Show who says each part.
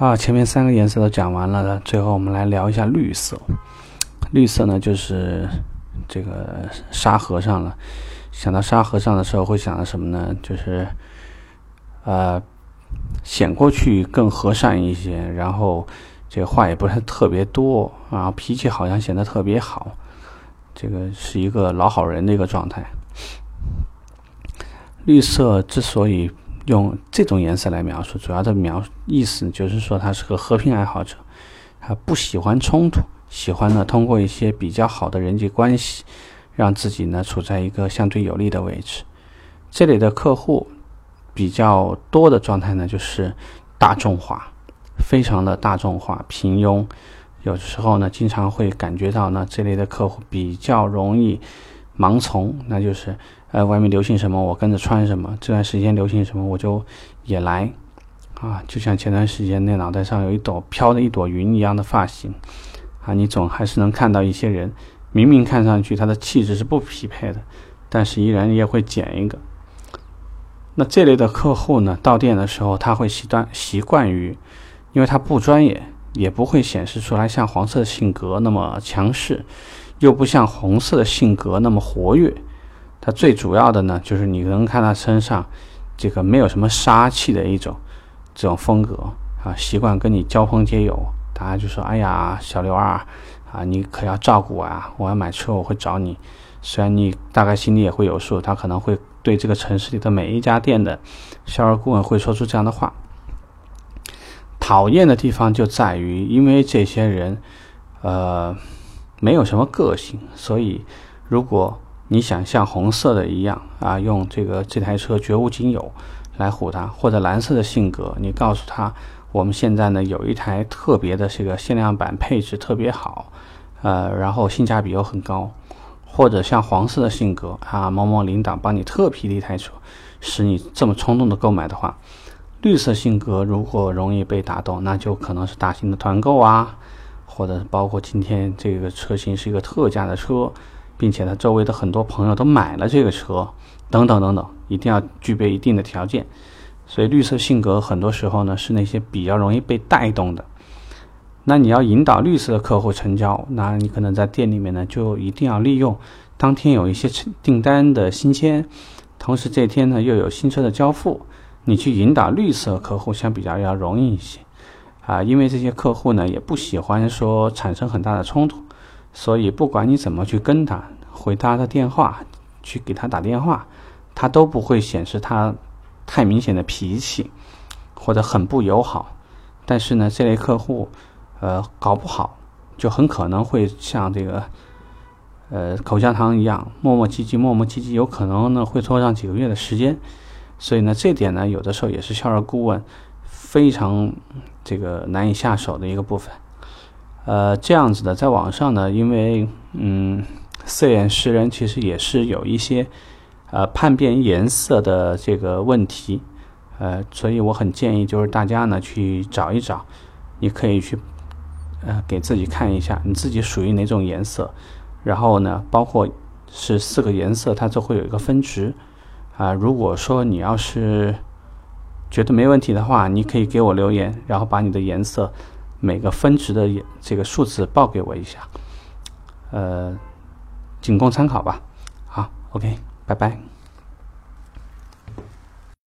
Speaker 1: 好，前面三个颜色都讲完了的，最后我们来聊一下绿色。绿色呢，就是这个沙和尚了。想到沙和尚的时候，会想到什么呢？就是呃，显过去更和善一些，然后这个话也不是特别多啊，脾气好像显得特别好。这个是一个老好人的一个状态。绿色之所以用这种颜色来描述，主要的描意思就是说他是个和平爱好者，他不喜欢冲突，喜欢呢通过一些比较好的人际关系，让自己呢处在一个相对有利的位置。这里的客户比较多的状态呢就是大众化，非常的大众化，平庸。有时候呢，经常会感觉到呢这类的客户比较容易盲从，那就是。呃，外面流行什么，我跟着穿什么。这段时间流行什么，我就也来，啊，就像前段时间那脑袋上有一朵飘着一朵云一样的发型，啊，你总还是能看到一些人，明明看上去他的气质是不匹配的，但是依然也会剪一个。那这类的客户呢，到店的时候他会习惯习惯于，因为他不专业，也不会显示出来像黄色性格那么强势，又不像红色的性格那么活跃。它最主要的呢，就是你能看他身上这个没有什么杀气的一种这种风格啊，习惯跟你交朋结友，大家就说：“哎呀，小刘啊，啊，你可要照顾我啊！我要买车，我会找你。”虽然你大概心里也会有数，他可能会对这个城市里的每一家店的销售顾问会说出这样的话。讨厌的地方就在于，因为这些人呃没有什么个性，所以如果你想像红色的一样啊，用这个这台车绝无仅有来唬他，或者蓝色的性格，你告诉他我们现在呢有一台特别的这个限量版，配置特别好，呃，然后性价比又很高，或者像黄色的性格啊，某某领导帮你特批的一台车，使你这么冲动的购买的话，绿色性格如果容易被打动，那就可能是大型的团购啊，或者包括今天这个车型是一个特价的车。并且他周围的很多朋友都买了这个车，等等等等，一定要具备一定的条件。所以绿色性格很多时候呢是那些比较容易被带动的。那你要引导绿色的客户成交，那你可能在店里面呢就一定要利用当天有一些订单的新签，同时这天呢又有新车的交付，你去引导绿色客户相比较要容易一些啊，因为这些客户呢也不喜欢说产生很大的冲突。所以，不管你怎么去跟他回他的电话，去给他打电话，他都不会显示他太明显的脾气或者很不友好。但是呢，这类客户，呃，搞不好就很可能会像这个，呃，口香糖一样磨磨唧唧，磨磨唧唧，有可能呢会拖上几个月的时间。所以呢，这点呢，有的时候也是销售顾问非常这个难以下手的一个部分。呃，这样子的，在网上呢，因为嗯，色眼识人其实也是有一些呃判别颜色的这个问题，呃，所以我很建议就是大家呢去找一找，你可以去呃给自己看一下你自己属于哪种颜色，然后呢，包括是四个颜色，它都会有一个分值啊。如果说你要是觉得没问题的话，你可以给我留言，然后把你的颜色。每个分值的这个数字报给我一下，呃，仅供参考吧。好，OK，拜拜。